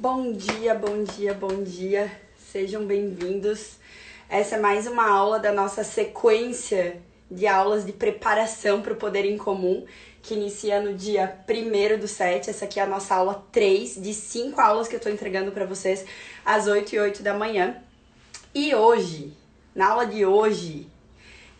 Bom dia, bom dia, bom dia. Sejam bem-vindos. Essa é mais uma aula da nossa sequência de aulas de preparação para o Poder em Comum, que inicia no dia 1 do 7. Essa aqui é a nossa aula 3 de 5 aulas que eu estou entregando para vocês às 8 e 8 da manhã. E hoje, na aula de hoje,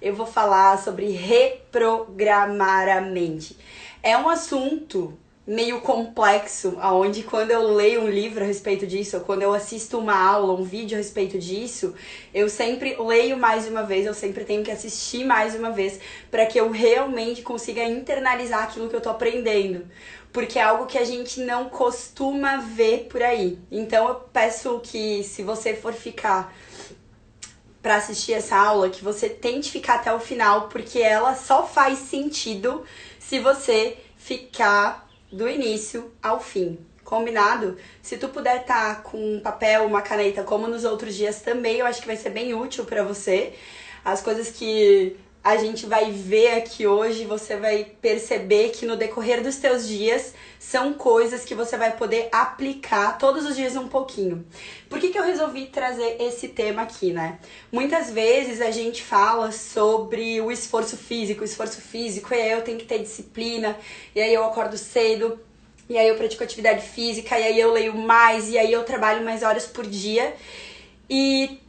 eu vou falar sobre reprogramar a mente. É um assunto meio complexo, aonde quando eu leio um livro a respeito disso, ou quando eu assisto uma aula, um vídeo a respeito disso, eu sempre leio mais uma vez, eu sempre tenho que assistir mais uma vez para que eu realmente consiga internalizar aquilo que eu tô aprendendo. Porque é algo que a gente não costuma ver por aí. Então eu peço que se você for ficar para assistir essa aula, que você tente ficar até o final, porque ela só faz sentido se você ficar do início ao fim. Combinado? Se tu puder estar tá com um papel, uma caneta, como nos outros dias também, eu acho que vai ser bem útil para você. As coisas que a gente vai ver aqui hoje, você vai perceber que no decorrer dos teus dias são coisas que você vai poder aplicar todos os dias um pouquinho. Por que, que eu resolvi trazer esse tema aqui, né? Muitas vezes a gente fala sobre o esforço físico, o esforço físico, aí eu tenho que ter disciplina, e aí eu acordo cedo, e aí eu pratico atividade física, e aí eu leio mais, e aí eu trabalho mais horas por dia. E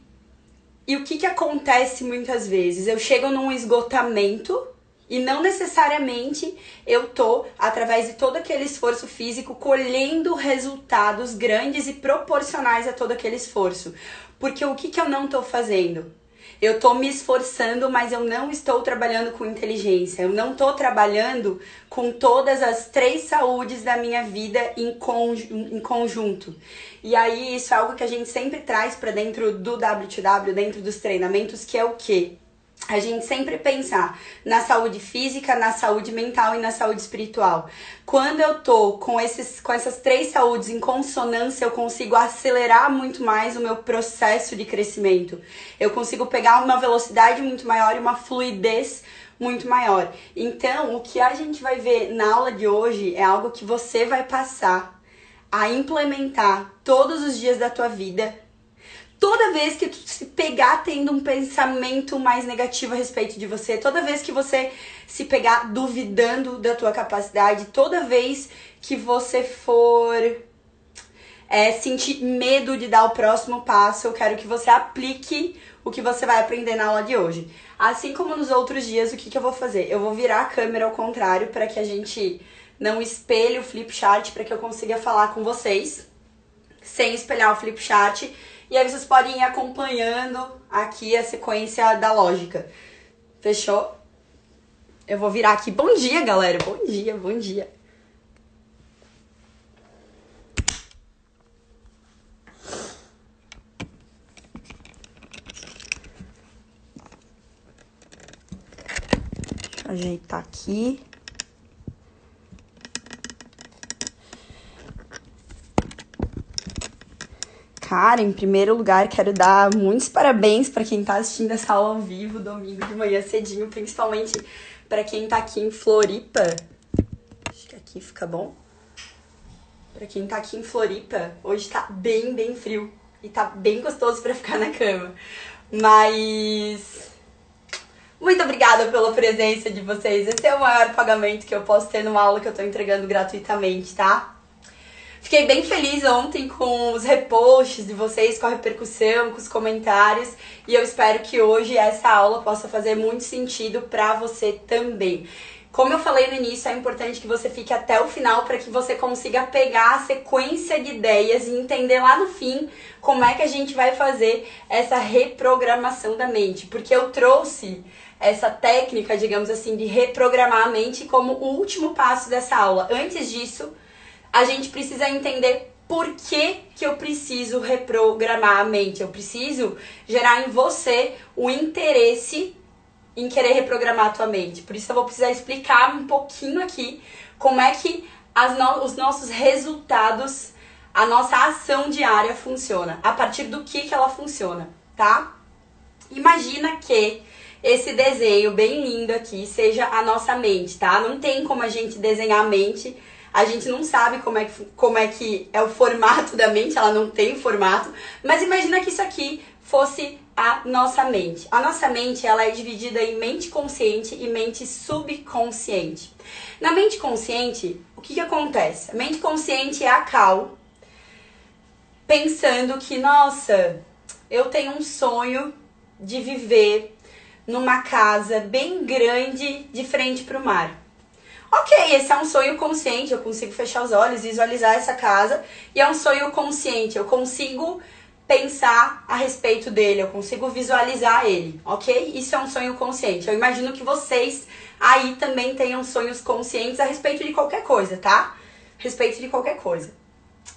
e o que, que acontece muitas vezes? Eu chego num esgotamento e não necessariamente eu tô, através de todo aquele esforço físico, colhendo resultados grandes e proporcionais a todo aquele esforço. Porque o que, que eu não tô fazendo? Eu tô me esforçando, mas eu não estou trabalhando com inteligência. Eu não tô trabalhando com todas as três saúdes da minha vida em, em conjunto. E aí isso é algo que a gente sempre traz para dentro do W2W, dentro dos treinamentos, que é o quê? A gente sempre pensar na saúde física, na saúde mental e na saúde espiritual. Quando eu tô com, esses, com essas três saúdes em consonância, eu consigo acelerar muito mais o meu processo de crescimento. Eu consigo pegar uma velocidade muito maior e uma fluidez muito maior. Então, o que a gente vai ver na aula de hoje é algo que você vai passar a implementar todos os dias da tua vida toda vez que tu se pegar tendo um pensamento mais negativo a respeito de você, toda vez que você se pegar duvidando da tua capacidade, toda vez que você for é, sentir medo de dar o próximo passo, eu quero que você aplique o que você vai aprender na aula de hoje. Assim como nos outros dias, o que, que eu vou fazer? Eu vou virar a câmera ao contrário para que a gente não espelhe o flip chart, para que eu consiga falar com vocês sem espelhar o flip chart e aí vocês podem ir acompanhando aqui a sequência da lógica. Fechou? Eu vou virar aqui. Bom dia, galera. Bom dia, bom dia. Deixa eu ajeitar aqui. Cara, em primeiro lugar, quero dar muitos parabéns para quem está assistindo essa aula ao vivo, domingo de manhã cedinho, principalmente para quem está aqui em Floripa. Acho que aqui fica bom. Para quem está aqui em Floripa, hoje está bem, bem frio e tá bem gostoso para ficar na cama. Mas muito obrigada pela presença de vocês. Esse é o maior pagamento que eu posso ter numa aula que eu estou entregando gratuitamente, tá? Fiquei bem feliz ontem com os reposts de vocês, com a repercussão, com os comentários, e eu espero que hoje essa aula possa fazer muito sentido para você também. Como eu falei no início, é importante que você fique até o final para que você consiga pegar a sequência de ideias e entender lá no fim como é que a gente vai fazer essa reprogramação da mente. Porque eu trouxe essa técnica, digamos assim, de reprogramar a mente como o último passo dessa aula. Antes disso, a gente precisa entender por que, que eu preciso reprogramar a mente. Eu preciso gerar em você o interesse em querer reprogramar a tua mente. Por isso eu vou precisar explicar um pouquinho aqui como é que no os nossos resultados, a nossa ação diária funciona. A partir do que, que ela funciona, tá? Imagina que esse desenho bem lindo aqui seja a nossa mente, tá? Não tem como a gente desenhar a mente A gente não sabe como é, que, como é que é o formato da mente, ela não tem formato, mas imagina que isso aqui fosse a nossa mente. A nossa mente, ela é dividida em mente consciente e mente subconsciente. Na mente consciente, o que, que acontece? A mente consciente é a Cal pensando que, nossa, eu tenho um sonho de viver numa casa bem grande de frente para o mar. Ok, esse é um sonho consciente, eu consigo fechar os olhos, visualizar essa casa, e é um sonho consciente, eu consigo pensar a respeito dele, eu consigo visualizar ele, ok? Isso é um sonho consciente. Eu imagino que vocês aí também tenham sonhos conscientes a respeito de qualquer coisa, tá? A respeito de qualquer coisa.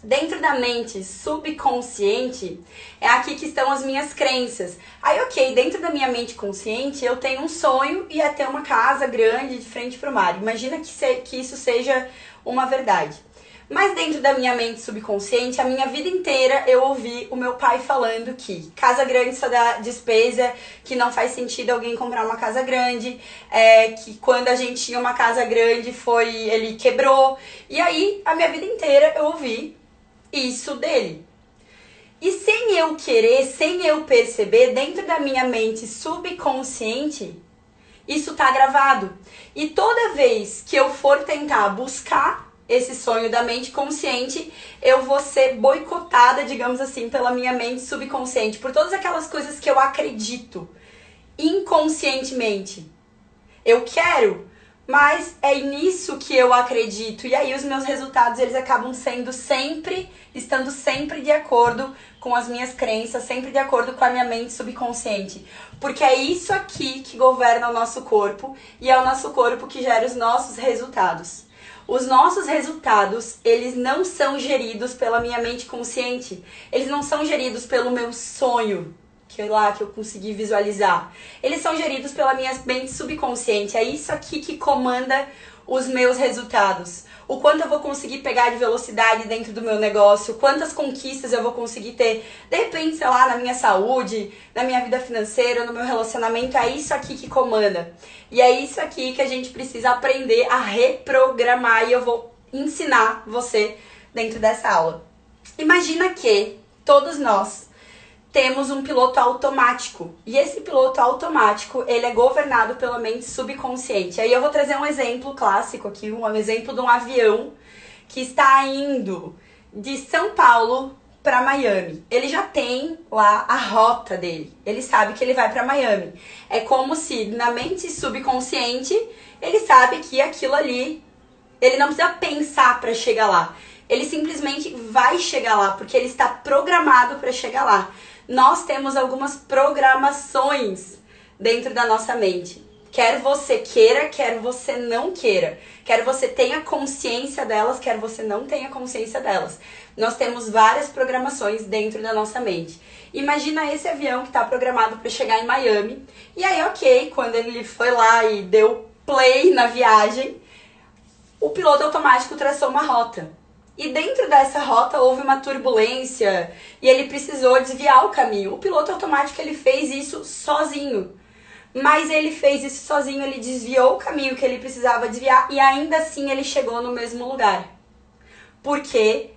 Dentro da mente subconsciente é aqui que estão as minhas crenças. Aí, ok, dentro da minha mente consciente eu tenho um sonho e é ter uma casa grande de frente para o mar. Imagina que, se, que isso seja uma verdade. Mas dentro da minha mente subconsciente, a minha vida inteira eu ouvi o meu pai falando que casa grande só dá despesa, que não faz sentido alguém comprar uma casa grande, é, que quando a gente tinha uma casa grande foi ele quebrou. E aí a minha vida inteira eu ouvi isso dele. E sem eu querer, sem eu perceber, dentro da minha mente subconsciente, isso tá gravado. E toda vez que eu for tentar buscar esse sonho da mente consciente, eu vou ser boicotada, digamos assim, pela minha mente subconsciente, por todas aquelas coisas que eu acredito inconscientemente. Eu quero, mas é nisso que eu acredito. E aí os meus resultados, eles acabam sendo sempre, estando sempre de acordo com as minhas crenças, sempre de acordo com a minha mente subconsciente. Porque é isso aqui que governa o nosso corpo e é o nosso corpo que gera os nossos resultados. Os nossos resultados, eles não são geridos pela minha mente consciente. Eles não são geridos pelo meu sonho que lá que eu consegui visualizar. Eles são geridos pela minha mente subconsciente. É isso aqui que comanda os meus resultados. O quanto eu vou conseguir pegar de velocidade dentro do meu negócio, quantas conquistas eu vou conseguir ter, de repente, sei lá, na minha saúde, na minha vida financeira, no meu relacionamento, é isso aqui que comanda. E é isso aqui que a gente precisa aprender a reprogramar e eu vou ensinar você dentro dessa aula. Imagina que todos nós temos um piloto automático. E esse piloto automático, ele é governado pela mente subconsciente. Aí eu vou trazer um exemplo clássico aqui, um exemplo de um avião que está indo de São Paulo para Miami. Ele já tem lá a rota dele. Ele sabe que ele vai para Miami. É como se na mente subconsciente ele sabe que aquilo ali ele não precisa pensar para chegar lá. Ele simplesmente vai chegar lá porque ele está programado para chegar lá nós temos algumas programações dentro da nossa mente. Quer você queira, quer você não queira. Quer você tenha consciência delas, quer você não tenha consciência delas. Nós temos várias programações dentro da nossa mente. Imagina esse avião que está programado para chegar em Miami. E aí, ok, quando ele foi lá e deu play na viagem, o piloto automático traçou uma rota. E dentro dessa rota houve uma turbulência e ele precisou desviar o caminho. O piloto automático ele fez isso sozinho. Mas ele fez isso sozinho, ele desviou o caminho que ele precisava desviar e ainda assim ele chegou no mesmo lugar. Porque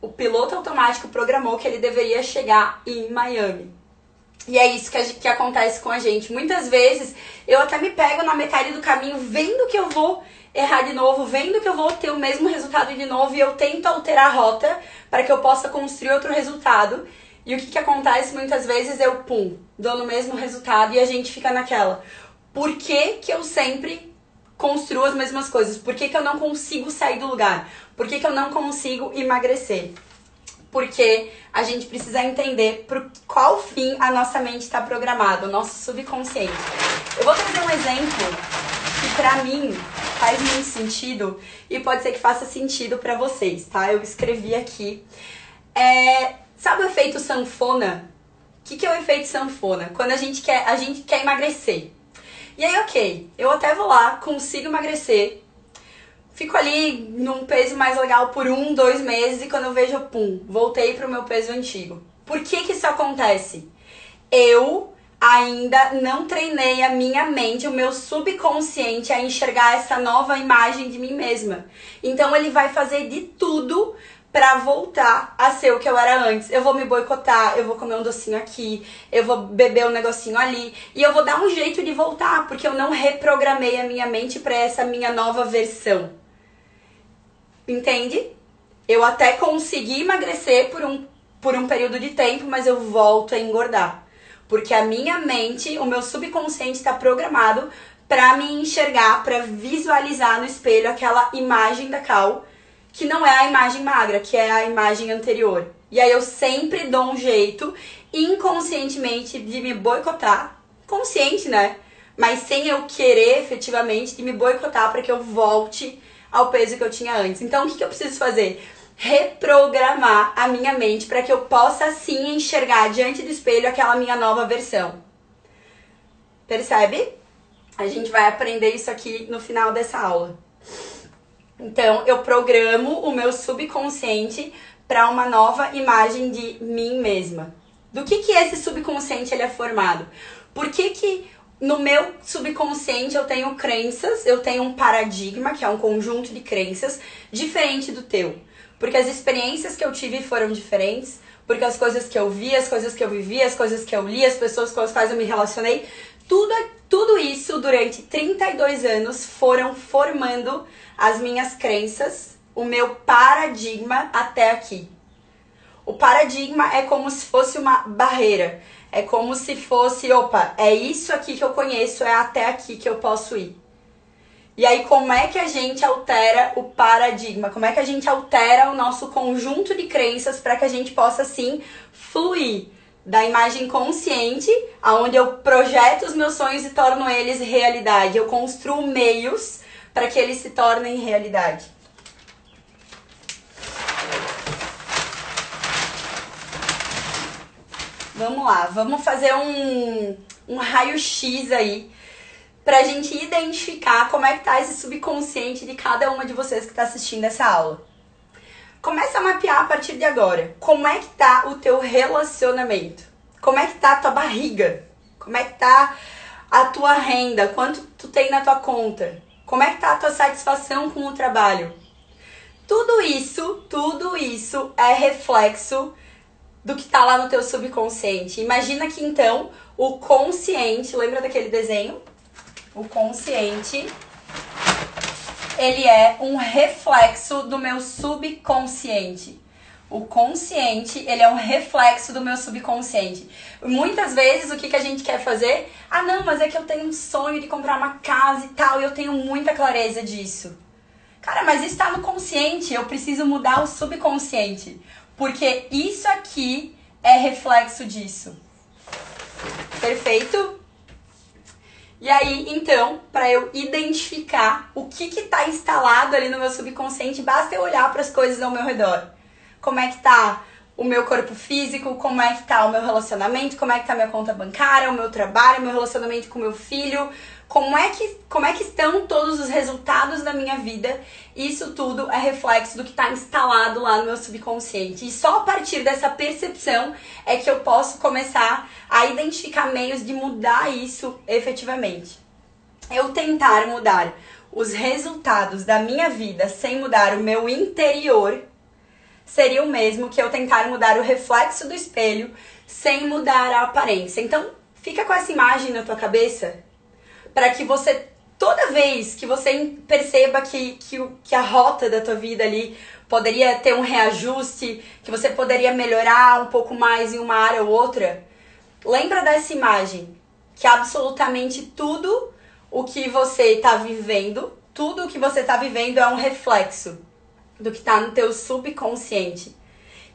o piloto automático programou que ele deveria chegar em Miami. E é isso que, que acontece com a gente. Muitas vezes eu até me pego na metade do caminho vendo que eu vou errar de novo, vendo que eu vou ter o mesmo resultado de novo e eu tento alterar a rota para que eu possa construir outro resultado. E o que, que acontece muitas vezes eu, pum, dou no mesmo resultado e a gente fica naquela. Por que, que eu sempre construo as mesmas coisas? Por que, que eu não consigo sair do lugar? Por que, que eu não consigo emagrecer? Porque a gente precisa entender por qual fim a nossa mente está programada, o nosso subconsciente. Eu vou trazer um exemplo que pra mim faz muito sentido e pode ser que faça sentido para vocês, tá? Eu escrevi aqui. É, sabe o efeito sanfona? O que, que é o efeito sanfona? Quando a gente quer, a gente quer emagrecer. E aí, ok, eu até vou lá, consigo emagrecer, fico ali num peso mais legal por um, dois meses e quando eu vejo, pum, voltei pro meu peso antigo. Por que que isso acontece? Eu ainda não treinei a minha mente, o meu subconsciente a enxergar essa nova imagem de mim mesma. Então ele vai fazer de tudo para voltar a ser o que eu era antes. Eu vou me boicotar, eu vou comer um docinho aqui, eu vou beber um negocinho ali e eu vou dar um jeito de voltar, porque eu não reprogramei a minha mente para essa minha nova versão. Entende? Eu até consegui emagrecer por um, por um período de tempo, mas eu volto a engordar. Porque a minha mente, o meu subconsciente está programado para me enxergar, para visualizar no espelho aquela imagem da Cal que não é a imagem magra, que é a imagem anterior. E aí eu sempre dou um jeito, inconscientemente, de me boicotar. Consciente, né? Mas sem eu querer efetivamente de me boicotar para que eu volte ao peso que eu tinha antes. Então o que, que eu preciso fazer? Reprogramar a minha mente para que eu possa sim enxergar diante do espelho aquela minha nova versão. Percebe? A gente vai aprender isso aqui no final dessa aula. Então, eu programo o meu subconsciente para uma nova imagem de mim mesma. Do que que esse subconsciente ele é formado? Por que que no meu subconsciente eu tenho crenças, eu tenho um paradigma, que é um conjunto de crenças, diferente do teu? Porque as experiências que eu tive foram diferentes, porque as coisas que eu vi, as coisas que eu vivi, as coisas que eu li, as pessoas com as quais eu me relacionei, tudo, tudo isso durante 32 anos foram formando as minhas crenças, o meu paradigma até aqui. O paradigma é como se fosse uma barreira. É como se fosse, opa, é isso aqui que eu conheço, é até aqui que eu posso ir. E aí, como é que a gente altera o paradigma? Como é que a gente altera o nosso conjunto de crenças para que a gente possa, assim, fluir da imagem consciente, aonde eu projeto os meus sonhos e torno eles realidade. Eu construo meios para que eles se tornem realidade. Vamos lá, vamos fazer um, um raio-x aí pra gente identificar como é que tá esse subconsciente de cada uma de vocês que está assistindo essa aula. Começa a mapear a partir de agora. Como é que tá o teu relacionamento? Como é que tá a tua barriga? Como é que tá a tua renda? Quanto tu tem na tua conta? Como é que tá a tua satisfação com o trabalho? Tudo isso, tudo isso é reflexo do que tá lá no teu subconsciente. Imagina que então o consciente, lembra daquele desenho? O consciente ele é um reflexo do meu subconsciente. O consciente, ele é um reflexo do meu subconsciente. Muitas vezes, o que, que a gente quer fazer? Ah, não, mas é que eu tenho um sonho de comprar uma casa e tal, e eu tenho muita clareza disso. Cara, mas está no consciente, eu preciso mudar o subconsciente. Porque isso aqui é reflexo disso. Perfeito? E aí, então, para eu identificar o que está instalado ali no meu subconsciente, basta eu olhar para as coisas ao meu redor como é que tá o meu corpo físico, como é que tá o meu relacionamento, como é que tá a minha conta bancária, o meu trabalho, o meu relacionamento com o meu filho, como é que, como é que estão todos os resultados da minha vida. Isso tudo é reflexo do que está instalado lá no meu subconsciente. E só a partir dessa percepção é que eu posso começar a identificar meios de mudar isso efetivamente. Eu tentar mudar os resultados da minha vida sem mudar o meu interior seria o mesmo que eu tentar mudar o reflexo do espelho sem mudar a aparência. Então, fica com essa imagem na tua cabeça para que você toda vez que você perceba que, que, que a rota da tua vida ali poderia ter um reajuste, que você poderia melhorar um pouco mais em uma área ou outra, lembra dessa imagem que absolutamente tudo o que você está vivendo, tudo o que você está vivendo é um reflexo do que está no teu subconsciente.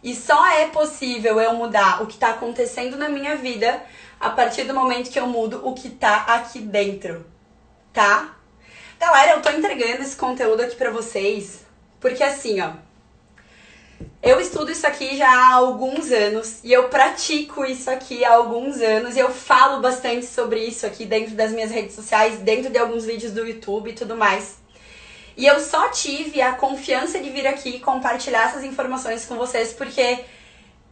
E só é possível eu mudar o que está acontecendo na minha vida a partir do momento que eu mudo o que está aqui dentro, tá? Galera, eu tô entregando esse conteúdo aqui pra vocês porque assim, ó, eu estudo isso aqui já há alguns anos e eu pratico isso aqui há alguns anos e eu falo bastante sobre isso aqui dentro das minhas redes sociais, dentro de alguns vídeos do YouTube e tudo mais. E eu só tive a confiança de vir aqui compartilhar essas informações com vocês porque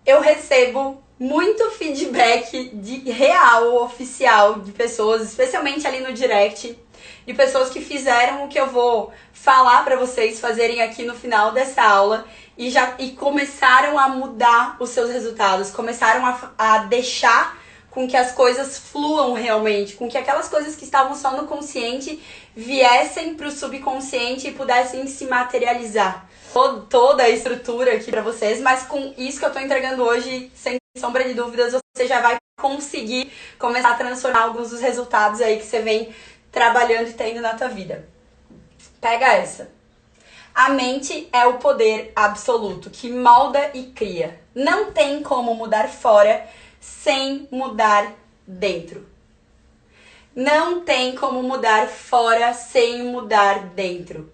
eu recebo muito feedback de real, oficial, de pessoas, especialmente ali no direct, de pessoas que fizeram o que eu vou falar para vocês fazerem aqui no final dessa aula e já e começaram a mudar os seus resultados, começaram a, a deixar com que as coisas fluam realmente, com que aquelas coisas que estavam só no consciente viessem para o subconsciente e pudessem se materializar. Toda a estrutura aqui para vocês, mas com isso que eu estou entregando hoje, sem sombra de dúvidas, você já vai conseguir começar a transformar alguns dos resultados aí que você vem trabalhando e tendo na tua vida. Pega essa. A mente é o poder absoluto que molda e cria. Não tem como mudar fora sem mudar dentro. Não tem como mudar fora sem mudar dentro.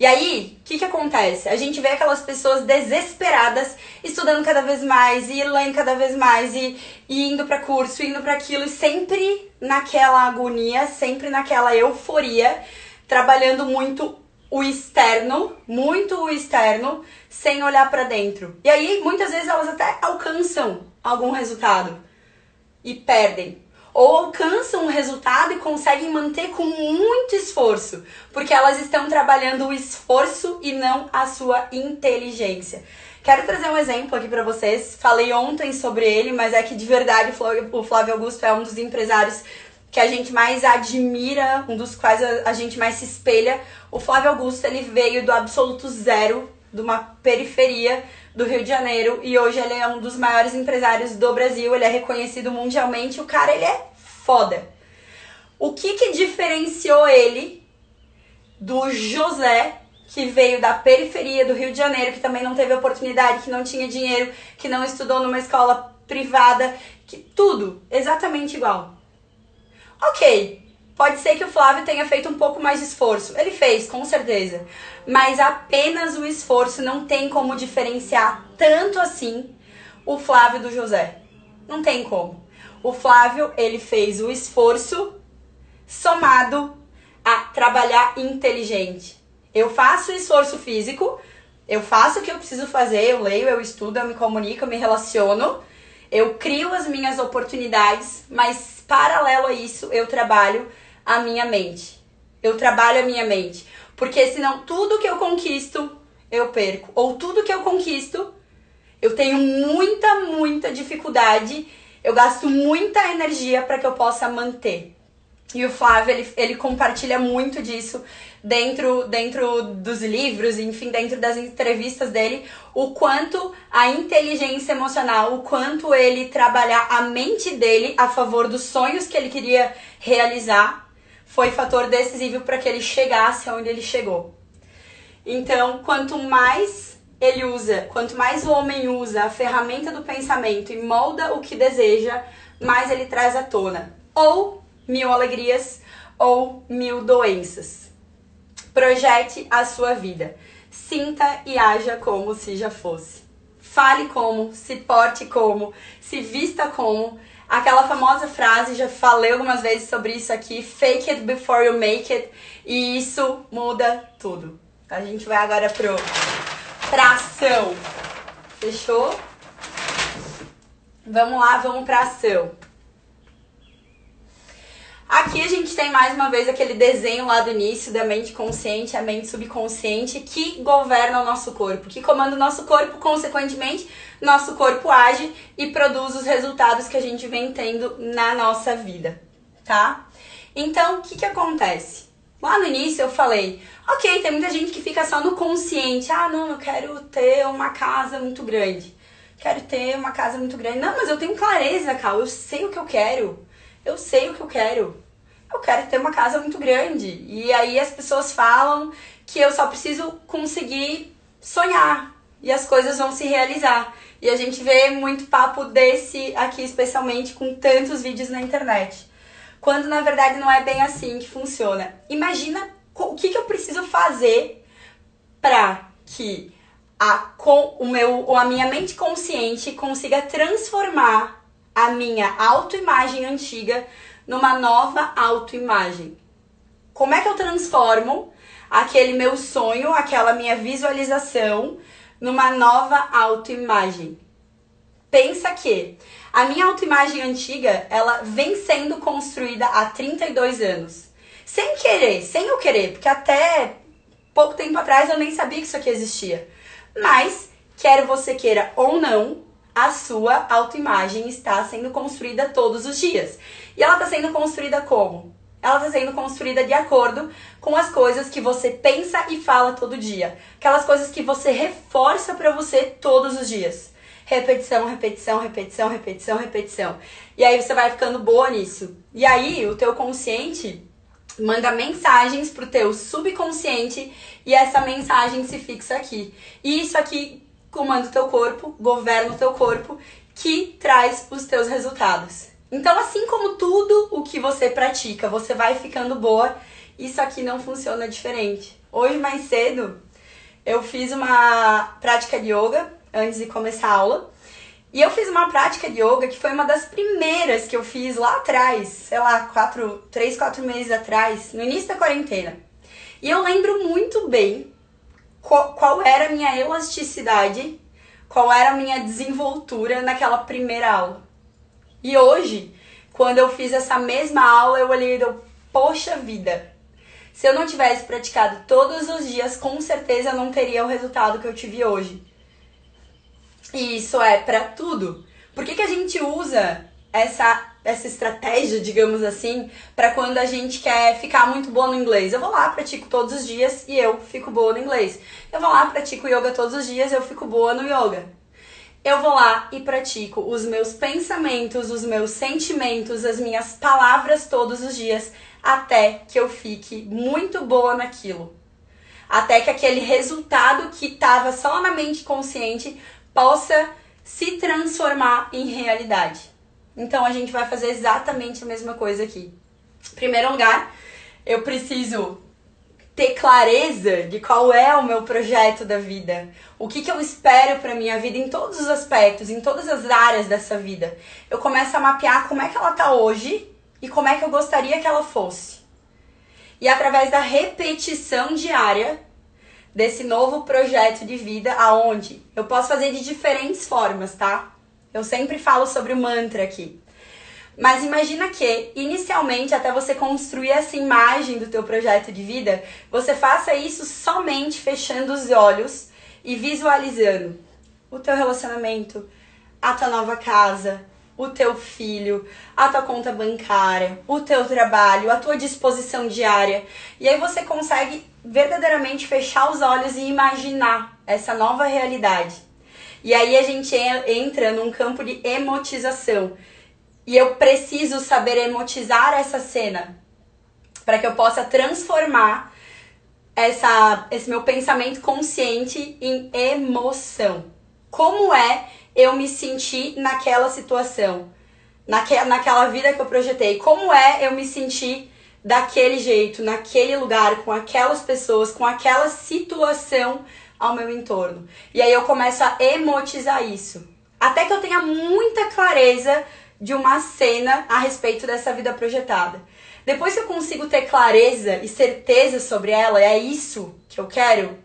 E aí, o que, que acontece? A gente vê aquelas pessoas desesperadas, estudando cada vez mais, e lendo cada vez mais, e, e indo para curso, indo para aquilo, e sempre naquela agonia, sempre naquela euforia, trabalhando muito o externo, muito o externo, sem olhar para dentro. E aí, muitas vezes elas até alcançam algum resultado e perdem ou alcançam um resultado e conseguem manter com muito esforço, porque elas estão trabalhando o esforço e não a sua inteligência. Quero trazer um exemplo aqui para vocês. Falei ontem sobre ele, mas é que de verdade o Flávio Augusto é um dos empresários que a gente mais admira, um dos quais a, gente mais se espelha. O Flávio Augusto, ele veio do absoluto zero, de uma periferia do Rio de Janeiro e hoje ele é um dos maiores empresários do Brasil, ele é reconhecido mundialmente, o cara ele é foda. O que que diferenciou ele do José, que veio da periferia do Rio de Janeiro, que também não teve oportunidade, que não tinha dinheiro, que não estudou numa escola privada, que tudo exatamente igual. OK, Pode ser que o Flávio tenha feito um pouco mais de esforço. Ele fez, com certeza. Mas apenas o esforço não tem como diferenciar tanto assim o Flávio do José. Não tem como. O Flávio, ele fez o esforço somado a trabalhar inteligente. Eu faço esforço físico, eu faço o que eu preciso fazer, eu leio, eu estudo, eu me comunico, eu me relaciono, eu crio as minhas oportunidades, mas paralelo a isso, eu trabalho a minha mente. Eu trabalho a minha mente. Porque senão tudo que eu conquisto, eu perco. Ou tudo que eu conquisto, eu tenho muita, muita dificuldade. Eu gasto muita energia para que eu possa manter. E o Flávio, ele, ele compartilha muito disso dentro, dentro dos livros, enfim, dentro das entrevistas dele, o quanto a inteligência emocional, o quanto ele trabalhar a mente dele a favor dos sonhos que ele queria realizar foi fator decisivo para que ele chegasse aonde ele chegou. Então, quanto mais ele usa, quanto mais o homem usa a ferramenta do pensamento e molda o que deseja, mais ele traz à tona. Ou mil alegrias ou mil doenças. Projete a sua vida. Sinta e haja como se já fosse. Fale como, se porte como, se vista como Aquela famosa frase, já falei algumas vezes sobre isso aqui, fake it before you make it, e isso muda tudo. A gente vai agora pro pra ação. Fechou? Vamos lá, vamos pra ação. Aqui a gente tem mais uma vez aquele desenho lá do início da mente consciente, a mente subconsciente que governa o nosso corpo, que comanda o nosso corpo, consequentemente, nosso corpo age e produz os resultados que a gente vem tendo na nossa vida, tá? Então, o que que acontece? Lá no início eu falei, ok, tem muita gente que fica só no consciente, ah, não, eu quero ter uma casa muito grande, quero ter uma casa muito grande. Não, mas eu tenho clareza, Cal, eu sei o que eu quero eu sei o que eu quero. Eu quero ter uma casa muito grande. E aí as pessoas falam que eu só preciso conseguir sonhar e as coisas vão se realizar. E a gente vê muito papo desse aqui, especialmente com tantos vídeos na internet. Quando na verdade não é bem assim que funciona. Imagina o que, que eu preciso fazer para que a, com, o meu, a minha mente consciente consiga transformar a minha autoimagem antiga numa nova autoimagem. Como é que eu transformo aquele meu sonho, aquela minha visualização numa nova autoimagem? Pensa que a minha autoimagem antiga, ela vem sendo construída há 32 anos. Sem querer, sem eu querer, porque até pouco tempo atrás eu nem sabia que isso aqui existia. Mas, quer você queira ou não, a sua autoimagem está sendo construída todos os dias. E ela está sendo construída como? Ela está sendo construída de acordo com as coisas que você pensa e fala todo dia. Aquelas coisas que você reforça para você todos os dias. Repetição, repetição, repetição, repetição, repetição. E aí você vai ficando boa nisso. E aí o teu consciente manda mensagens pro teu subconsciente e essa mensagem se fixa aqui. E isso aqui comanda o teu corpo, governa o teu corpo, que traz os teus resultados. Então, assim como tudo o que você pratica, você vai ficando boa, isso aqui não funciona diferente. Hoje, mais cedo, eu fiz uma prática de yoga antes de começar a aula. E eu fiz uma prática de yoga que foi uma das primeiras que eu fiz lá atrás, sei lá, quatro, três, quatro meses atrás, no início da quarentena. E eu lembro muito bem qual, qual era a minha elasticidade, qual era a minha desenvoltura naquela primeira aula. E hoje, quando eu fiz essa mesma aula, eu olhei e deu, poxa vida, se eu não tivesse praticado todos os dias, com certeza eu não teria o resultado que eu tive hoje. E isso é para tudo. Por que, que a gente usa essa essa estratégia, digamos assim, para quando a gente quer ficar muito boa no inglês. Eu vou lá, pratico todos os dias e eu fico boa no inglês. Eu vou lá, pratico yoga todos os dias, eu fico boa no yoga eu vou lá e pratico os meus pensamentos, os meus sentimentos, as minhas palavras todos os dias, até que eu fique muito boa naquilo. Até que aquele resultado que estava só na mente consciente possa se transformar em realidade. Então a gente vai fazer exatamente a mesma coisa aqui. Em primeiro lugar, eu preciso ter clareza de qual é o meu projeto da vida, o que, que eu espero para minha vida em todos os aspectos, em todas as áreas dessa vida. Eu começo a mapear como é que ela tá hoje e como é que eu gostaria que ela fosse. E através da repetição diária desse novo projeto de vida, aonde eu posso fazer de diferentes formas, tá? Eu sempre falo sobre o mantra aqui. Mas imagina que, inicialmente, até você construir essa imagem do teu projeto de vida, você faça isso somente fechando os olhos e visualizando o teu relacionamento, a tua nova casa, o teu filho, a tua conta bancária, o teu trabalho, a tua disposição diária. E aí você consegue verdadeiramente fechar os olhos e imaginar essa nova realidade. E aí a gente entra num campo de emotização, e eu preciso saber emotizar essa cena para que eu possa transformar essa, esse meu pensamento consciente em emoção. Como é eu me sentir naquela situação, naque, naquela vida que eu projetei? Como é eu me sentir daquele jeito, naquele lugar, com aquelas pessoas, com aquela situação ao meu entorno? E aí eu começo a emotizar isso. Até que eu tenha muita clareza de uma cena a respeito dessa vida projetada. Depois que eu consigo ter clareza e certeza sobre ela, é isso que eu quero,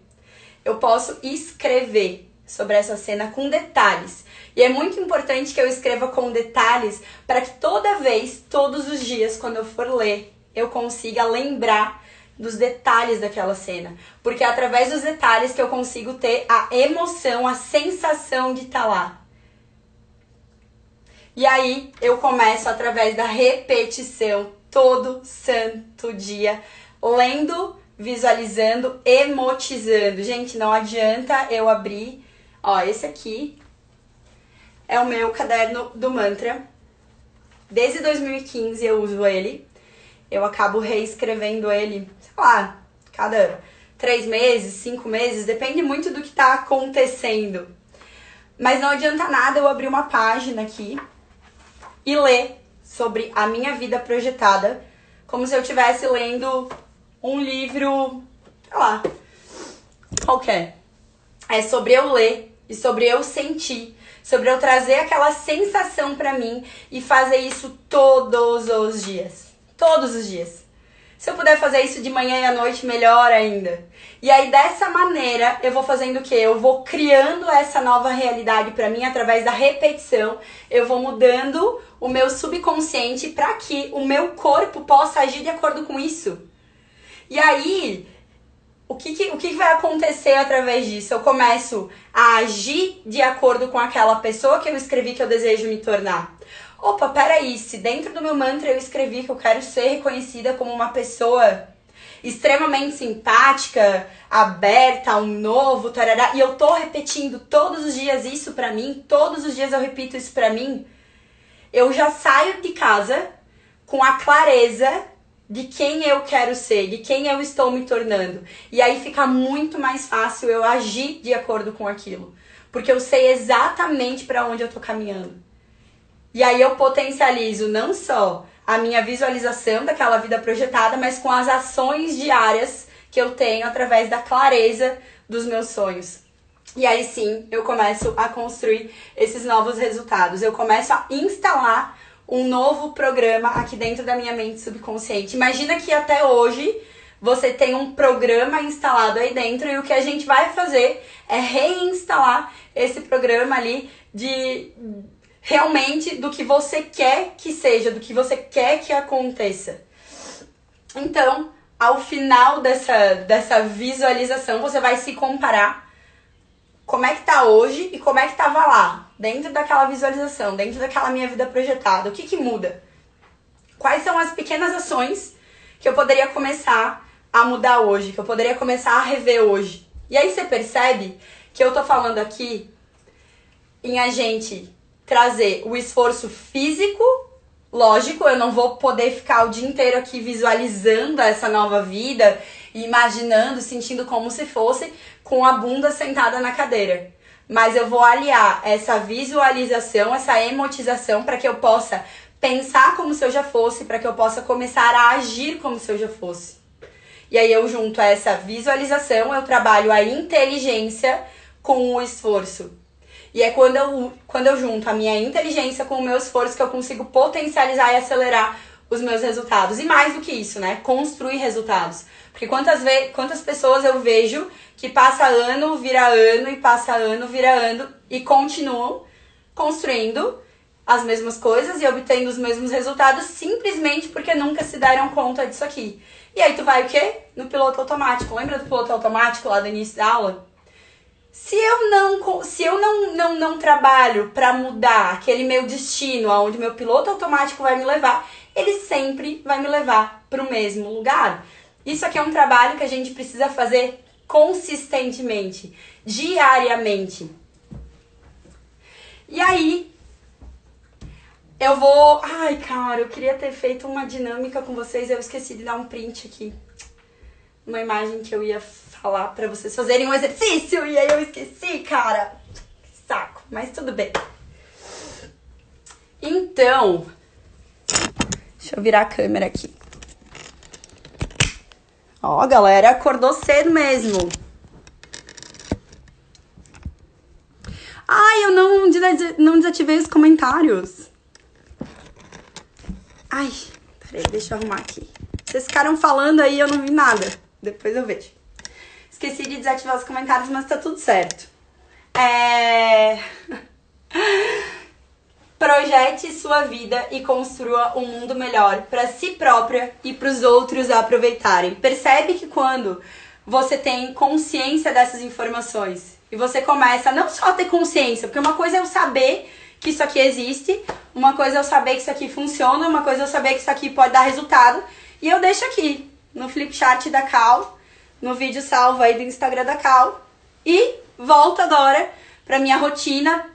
eu posso escrever sobre essa cena com detalhes. E é muito importante que eu escreva com detalhes para que toda vez, todos os dias, quando eu for ler, eu consiga lembrar dos detalhes daquela cena. Porque é através dos detalhes que eu consigo ter a emoção, a sensação de estar tá lá. E aí eu começo através da repetição todo santo dia, lendo, visualizando, emotizando. Gente, não adianta eu abrir. Ó, esse aqui é o meu caderno do mantra. Desde 2015 eu uso ele. Eu acabo reescrevendo ele, sei lá, cada três meses, cinco meses, depende muito do que tá acontecendo. Mas não adianta nada eu abrir uma página aqui e ler sobre a minha vida projetada, como se eu estivesse lendo um livro, sei lá, qualquer. É sobre eu ler e sobre eu sentir, sobre eu trazer aquela sensação para mim e fazer isso todos os dias. Todos os dias. Se eu puder fazer isso de manhã e à noite, melhor ainda. E aí dessa maneira, eu vou fazendo o quê? Eu vou criando essa nova realidade para mim através da repetição. Eu vou mudando o meu subconsciente para que o meu corpo possa agir de acordo com isso. E aí, o que, que, o que vai acontecer através disso? Eu começo a agir de acordo com aquela pessoa que eu escrevi que eu desejo me tornar. Opa, peraí, se dentro do meu mantra eu escrevi que eu quero ser reconhecida como uma pessoa extremamente simpática, aberta ao novo, tarará, e eu tô repetindo todos os dias isso pra mim, todos os dias eu repito isso pra mim, eu já saio de casa com a clareza de quem eu quero ser, de quem eu estou me tornando. E aí fica muito mais fácil eu agir de acordo com aquilo, porque eu sei exatamente para onde eu tô caminhando. E aí eu potencializo não só a minha visualização daquela vida projetada, mas com as ações diárias que eu tenho através da clareza dos meus sonhos. E aí sim, eu começo a construir esses novos resultados. Eu começo a instalar um novo programa aqui dentro da minha mente subconsciente. Imagina que até hoje você tem um programa instalado aí dentro e o que a gente vai fazer é reinstalar esse programa ali de realmente do que você quer que seja, do que você quer que aconteça. Então, ao final dessa, dessa visualização, você vai se comparar como é que tá hoje e como é que tava lá, dentro daquela visualização, dentro daquela minha vida projetada. O que que muda? Quais são as pequenas ações que eu poderia começar a mudar hoje, que eu poderia começar a rever hoje? E aí você percebe que eu tô falando aqui em a gente trazer o esforço físico. Lógico, eu não vou poder ficar o dia inteiro aqui visualizando essa nova vida, imaginando, sentindo como se fosse com a bunda sentada na cadeira. Mas eu vou aliar essa visualização, essa emotização para que eu possa pensar como se eu já fosse, para que eu possa começar a agir como se eu já fosse. E aí eu junto a essa visualização, eu trabalho a inteligência com o esforço. E é quando eu, quando eu junto a minha inteligência com o meu esforço que eu consigo potencializar e acelerar os meus resultados. E mais do que isso, né? Construir resultados. Porque quantas, ve quantas pessoas eu vejo que passa ano, vira ano e passa ano, vira ano e continuam construindo as mesmas coisas e obtendo os mesmos resultados simplesmente porque nunca se deram conta disso aqui. E aí tu vai o quê? No piloto automático. Lembra do piloto automático lá do início da aula? Se eu não, se eu não, não, não trabalho para mudar aquele meu destino, aonde meu piloto automático vai me levar, ele sempre vai me levar para o mesmo lugar. Isso aqui é um trabalho que a gente precisa fazer consistentemente, diariamente. E aí, eu vou. Ai, cara, eu queria ter feito uma dinâmica com vocês, eu esqueci de dar um print aqui. Uma imagem que eu ia falar para vocês fazerem um exercício e aí eu esqueci, cara. Saco, mas tudo bem. Então, deixa eu virar a câmera aqui. Ó, galera, acordou cedo mesmo. Ai, eu não, não desativei os comentários. Ai, peraí, deixa eu arrumar aqui. Vocês ficaram falando aí, eu não vi nada. Depois eu vejo. Esqueci de desativar os comentários, mas tá tudo certo. É... Projete sua vida e construa um mundo melhor para si própria e para os outros aproveitarem. Percebe que quando você tem consciência dessas informações e você começa não só a ter consciência, porque uma coisa é eu saber que isso aqui existe, uma coisa é eu saber que isso aqui funciona, uma coisa é eu saber que isso aqui pode dar resultado, e eu deixo aqui no Flipchart da Cal no vídeo salvo aí do Instagram da Cal. E volto agora pra minha rotina,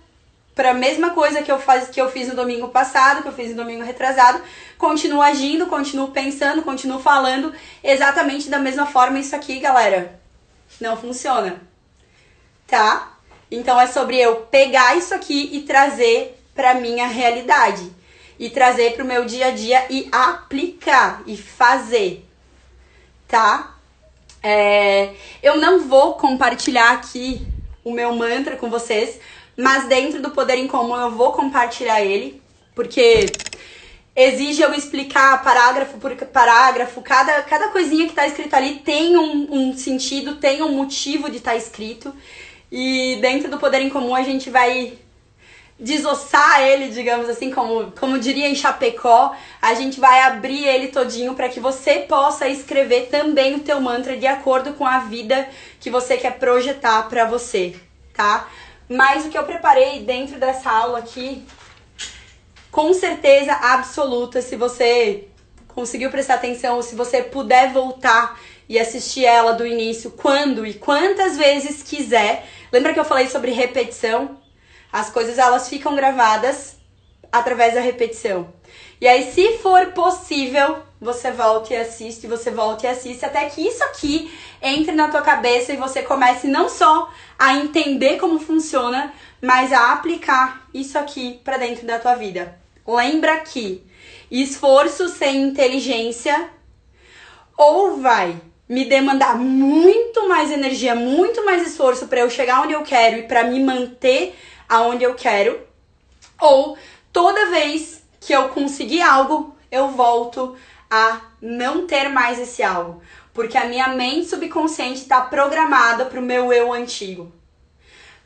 pra mesma coisa que eu, faz, que eu fiz no domingo passado, que eu fiz no domingo retrasado. Continuo agindo, continuo pensando, continuo falando exatamente da mesma forma. Isso aqui, galera, não funciona. Tá? Então é sobre eu pegar isso aqui e trazer pra minha realidade. E trazer pro meu dia a dia e aplicar e fazer. Tá? É, eu não vou compartilhar aqui o meu mantra com vocês, mas dentro do Poder em Comum eu vou compartilhar ele, porque exige eu explicar parágrafo por parágrafo, cada, cada coisinha que está escrito ali tem um, um, sentido, tem um motivo de estar tá escrito. E dentro do Poder em Comum a gente vai desossar ele, digamos assim, como, como diria em Chapecó, a gente vai abrir ele todinho para que você possa escrever também o teu mantra de acordo com a vida que você quer projetar para você, tá? Mas o que eu preparei dentro dessa aula aqui, com certeza absoluta, se você conseguiu prestar atenção, ou se você puder voltar e assistir ela do início, quando e quantas vezes quiser. Lembra que eu falei sobre repetição? As coisas elas ficam gravadas através da repetição. E aí, se for possível, você volta e assiste, você volta e assiste, até que isso aqui entre na tua cabeça e você comece não só a entender como funciona, mas a aplicar isso aqui para dentro da tua vida. Lembra que esforço sem inteligência ou vai me demandar muito mais energia, muito mais esforço para eu chegar onde eu quero e para me manter aonde eu quero, ou toda vez que eu conseguir algo, eu volto a não ter mais esse algo, porque a minha mente subconsciente está programada para o meu eu antigo.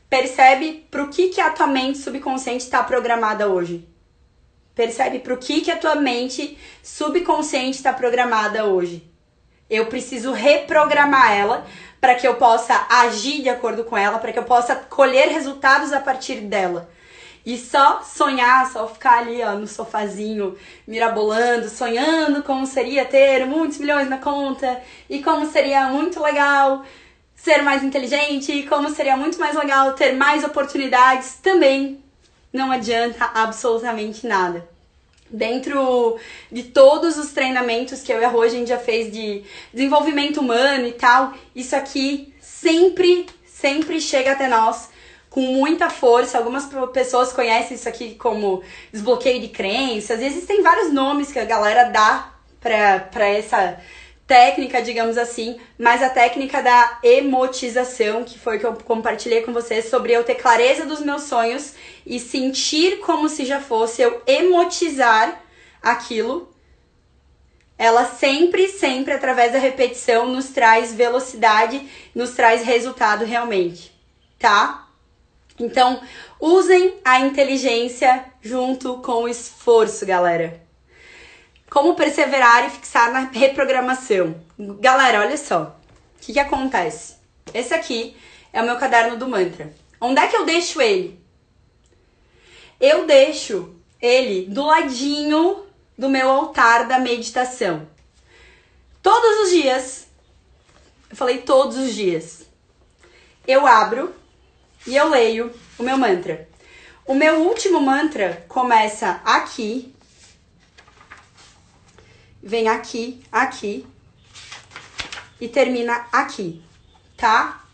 Percebe para o que, que a tua mente subconsciente está programada hoje. Percebe para o que, que a tua mente subconsciente está programada hoje. Eu preciso reprogramar ela para que eu possa agir de acordo com ela, para que eu possa colher resultados a partir dela. E só sonhar, só ficar ali ó, no sofazinho, mirabolando, sonhando como seria ter muitos milhões na conta e como seria muito legal ser mais inteligente e como seria muito mais legal ter mais oportunidades, também não adianta absolutamente nada. Dentro de todos os treinamentos que eu e a gente já fez de desenvolvimento humano e tal, isso aqui sempre, sempre chega até nós com muita força. Algumas pessoas conhecem isso aqui como desbloqueio de crenças. E existem vários nomes que a galera dá para essa técnica, digamos assim, mas a técnica da emotização, que foi que eu compartilhei com vocês sobre eu ter clareza dos meus sonhos e sentir como se já fosse eu emotizar aquilo. Ela sempre, sempre através da repetição nos traz velocidade, nos traz resultado realmente, tá? Então, usem a inteligência junto com o esforço, galera. Como perseverar e fixar na reprogramação. Galera, olha só. O que, que acontece? Esse aqui é o meu caderno do mantra. Onde é que eu deixo ele? Eu deixo ele do ladinho do meu altar da meditação. Todos os dias, eu falei todos os dias, eu abro e eu leio o meu mantra. O meu último mantra começa aqui vem aqui, aqui e termina aqui, tá?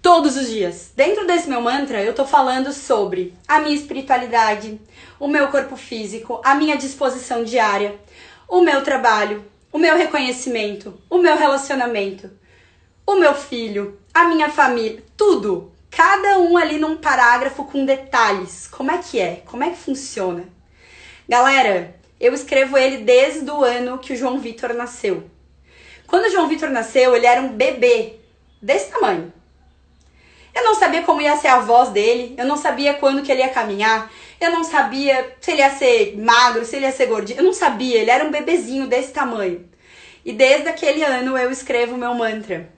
Todos os dias. Dentro desse meu mantra, eu tô falando sobre a minha espiritualidade, o meu corpo físico, a minha disposição diária, o meu trabalho, o meu reconhecimento, o meu relacionamento, o meu filho, a minha família, tudo. Cada um ali num parágrafo com detalhes. Como é que é? Como é que funciona? Galera, eu escrevo ele desde o ano que o João Vitor nasceu. Quando o João Vitor nasceu, ele era um bebê desse tamanho. Eu não sabia como ia ser a voz dele, eu não sabia quando que ele ia caminhar, eu não sabia se ele ia ser magro, se ele ia ser gordinho, eu não sabia, ele era um bebezinho desse tamanho. E desde aquele ano eu escrevo meu mantra.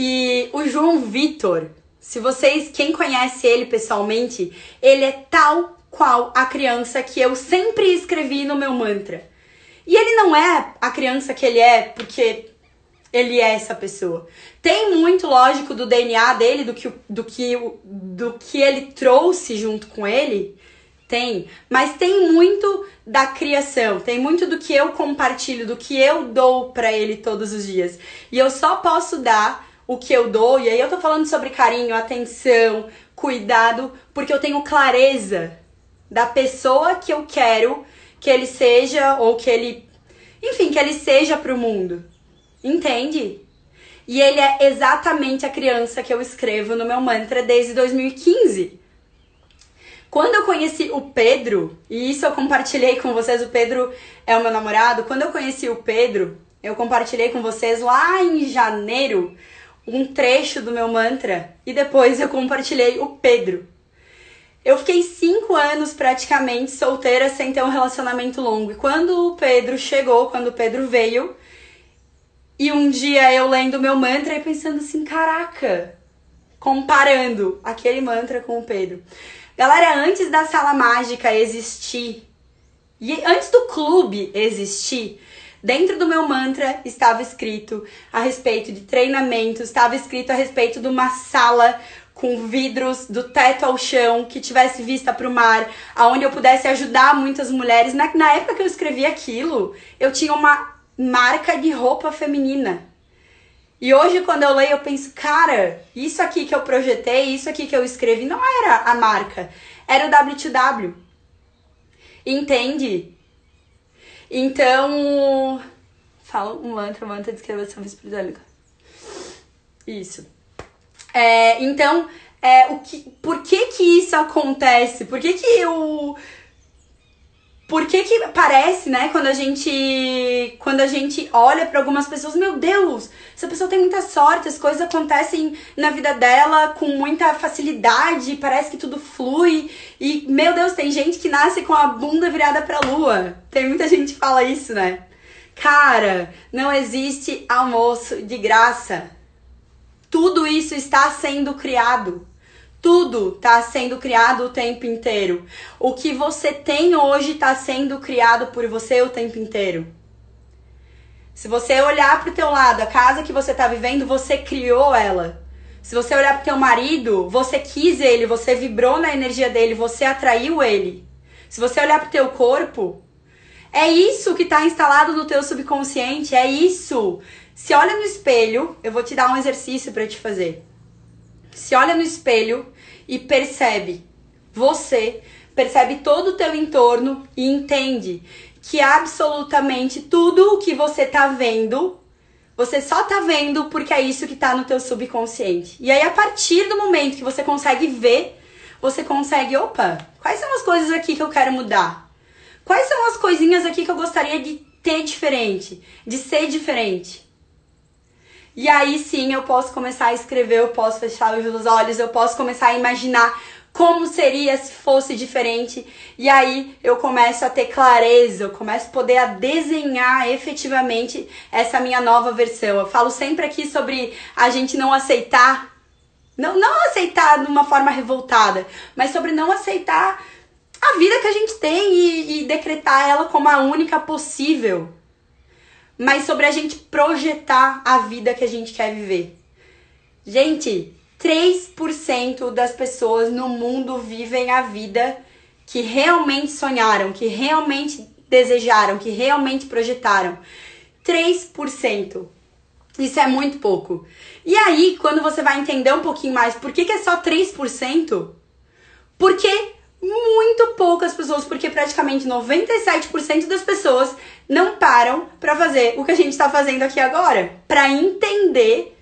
E o João Vitor, se vocês, quem conhece ele pessoalmente, ele é tal qual a criança que eu sempre escrevi no meu mantra. E ele não é a criança que ele é porque ele é essa pessoa. Tem muito, lógico, do DNA dele, do que, do que, do que ele trouxe junto com ele. Tem. Mas tem muito da criação, tem muito do que eu compartilho, do que eu dou para ele todos os dias. E eu só posso dar o que eu dou, e aí eu tô falando sobre carinho, atenção, cuidado, porque eu tenho clareza da pessoa que eu quero que ele seja ou que ele, enfim, que ele seja para o mundo. Entende? E ele é exatamente a criança que eu escrevo no meu mantra desde 2015. Quando eu conheci o Pedro, e isso eu compartilhei com vocês, o Pedro é o meu namorado. Quando eu conheci o Pedro, eu compartilhei com vocês lá em janeiro um trecho do meu mantra e depois eu compartilhei o Pedro. Eu fiquei cinco anos praticamente solteira sem ter um relacionamento longo. E quando o Pedro chegou, quando o Pedro veio, e um dia eu lendo meu mantra e pensando assim, caraca, comparando aquele mantra com o Pedro. Galera, antes da sala mágica existir, e antes do clube existir, dentro do meu mantra estava escrito a respeito de treinamento, estava escrito a respeito de uma sala com vidros do teto ao chão, que tivesse vista para o mar, aonde eu pudesse ajudar muitas mulheres. Na, na época que eu escrevi aquilo, eu tinha uma marca de roupa feminina. E hoje, quando eu leio, eu penso, cara, isso aqui que eu projetei, isso aqui que eu escrevi, não era a marca, era o W2W. Entende? Então, fala um mantra, um mantra de escrevação espiritual. Isso. É, então, é, o que, por que que isso acontece? Por que que o por que que parece, né, quando a gente quando a gente olha para algumas pessoas, meu Deus, essa pessoa tem muita sorte, as coisas acontecem na vida dela com muita facilidade, parece que tudo flui. E meu Deus, tem gente que nasce com a bunda virada para lua. Tem muita gente que fala isso, né? Cara, não existe almoço de graça. Tudo isso está sendo criado. Tudo está sendo criado o tempo inteiro. O que você tem hoje está sendo criado por você o tempo inteiro. Se você olhar para o teu lado, a casa que você está vivendo, você criou ela. Se você olhar para o teu marido, você quis ele, você vibrou na energia dele, você atraiu ele. Se você olhar para o teu corpo, é isso que está instalado no teu subconsciente, é isso. Se olha no espelho, eu vou te dar um exercício para te fazer se olha no espelho e percebe você, percebe todo o teu entorno e entende que absolutamente tudo o que você tá vendo, você só tá vendo porque é isso que tá no teu subconsciente. E aí a partir do momento que você consegue ver, você consegue, opa, quais são as coisas aqui que eu quero mudar? Quais são as coisinhas aqui que eu gostaria de ter diferente, de ser diferente? E aí sim eu posso começar a escrever, eu posso fechar os olhos, eu posso começar a imaginar como seria se fosse diferente. E aí eu começo a ter clareza, eu começo a poder desenhar efetivamente essa minha nova versão. Eu falo sempre aqui sobre a gente não aceitar, não, não aceitar de uma forma revoltada, mas sobre não aceitar a vida que a gente tem e, e decretar ela como a única possível mas sobre a gente projetar a vida que a gente quer viver. Gente, 3% das pessoas no mundo vivem a vida que realmente sonharam, que realmente desejaram, que realmente projetaram. 3%. Isso é muito pouco. E aí, quando você vai entender um pouquinho mais por que, que é só 3%, porque muito poucas pessoas, porque praticamente 97% das pessoas não param para fazer o que a gente está fazendo aqui agora, para entender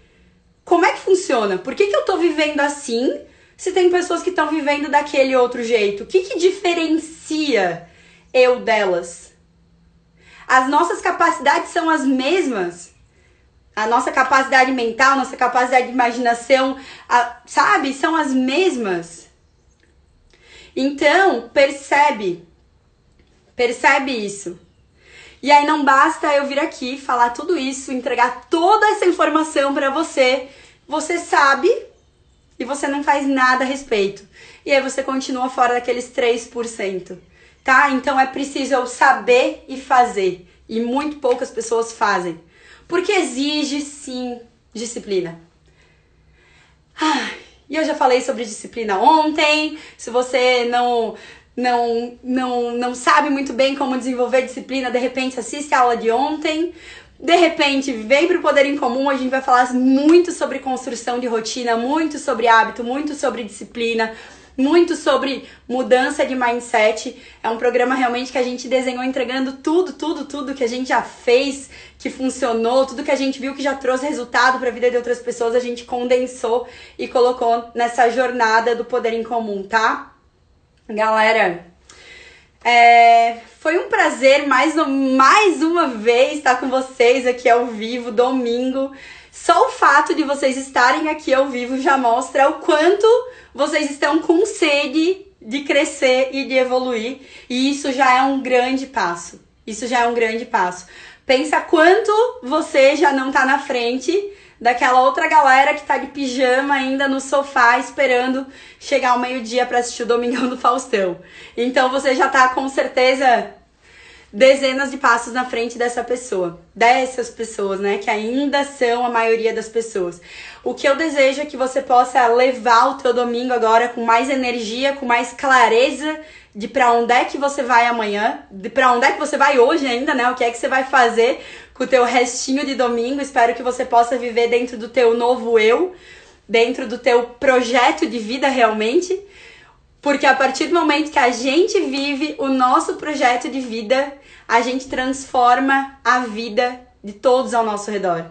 como é que funciona. Por que, que eu tô vivendo assim se tem pessoas que estão vivendo daquele outro jeito? O que, que diferencia eu delas? As nossas capacidades são as mesmas. A nossa capacidade mental, nossa capacidade de imaginação, a, sabe, são as mesmas. Então, percebe. Percebe isso. E aí não basta eu vir aqui falar tudo isso, entregar toda essa informação para você. Você sabe e você não faz nada a respeito. E aí você continua fora daqueles 3%. Tá? Então é preciso eu saber e fazer. E muito poucas pessoas fazem. Porque exige sim disciplina. Ai, e eu já falei sobre disciplina ontem. Se você não não não não sabe muito bem como desenvolver disciplina, de repente assiste a aula de ontem. De repente, vem para o Poder em Comum, a gente vai falar muito sobre construção de rotina, muito sobre hábito, muito sobre disciplina, muito sobre mudança de mindset. É um programa realmente que a gente desenhou entregando tudo, tudo, tudo que a gente já fez, que funcionou, tudo que a gente viu que já trouxe resultado para a vida de outras pessoas, a gente condensou e colocou nessa jornada do poder em comum, tá? Galera, é, foi um prazer mais, mais uma vez estar com vocês aqui ao vivo, domingo. Só o fato de vocês estarem aqui ao vivo já mostra o quanto vocês estão com sede de crescer e de evoluir. E isso já é um grande passo. Isso já é um grande passo. Pensa quanto você já não tá na frente daquela outra galera que tá de pijama ainda no sofá esperando chegar ao meio-dia para assistir o Domingão do Faustão. Então você já tá com certeza dezenas de passos na frente dessa pessoa, dessas pessoas, né, que ainda são a maioria das pessoas. O que eu desejo é que você possa levar o teu domingo agora com mais energia, com mais clareza de para onde é que você vai amanhã, de para onde é que você vai hoje ainda, né? O que é que você vai fazer com o teu restinho de domingo. Espero que você possa viver dentro do teu novo eu, dentro do teu projeto de vida realmente. Porque a partir do momento que a gente vive o nosso projeto de vida, a gente transforma a vida de todos ao nosso redor.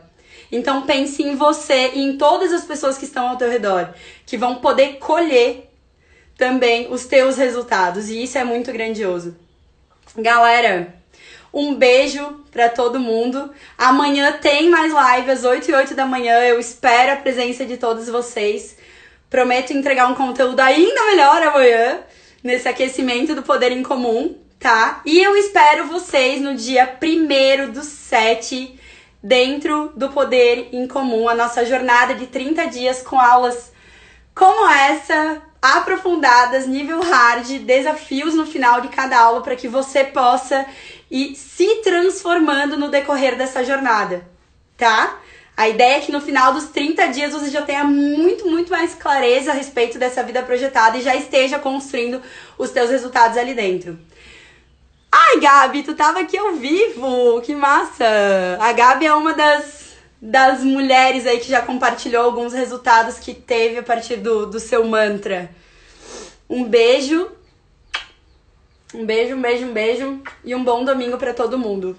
Então pense em você e em todas as pessoas que estão ao teu redor, que vão poder colher também os teus resultados, e isso é muito grandioso. Galera, um beijo para todo mundo. Amanhã tem mais live às 8 e 8 da manhã. Eu espero a presença de todos vocês. Prometo entregar um conteúdo ainda melhor amanhã, nesse aquecimento do poder em comum, tá? E eu espero vocês no dia 1 do 7, dentro do poder em comum, a nossa jornada de 30 dias com aulas como essa, aprofundadas, nível hard, desafios no final de cada aula para que você possa ir se transformando no decorrer dessa jornada, tá? A ideia é que no final dos 30 dias você já tenha muito, muito mais clareza a respeito dessa vida projetada e já esteja construindo os teus resultados ali dentro. Ai, Gabi, tu tava aqui ao vivo, que massa! A Gabi é uma das, das mulheres aí que já compartilhou alguns resultados que teve a partir do, do seu mantra. Um beijo, um beijo, um beijo, um beijo e um bom domingo para todo mundo.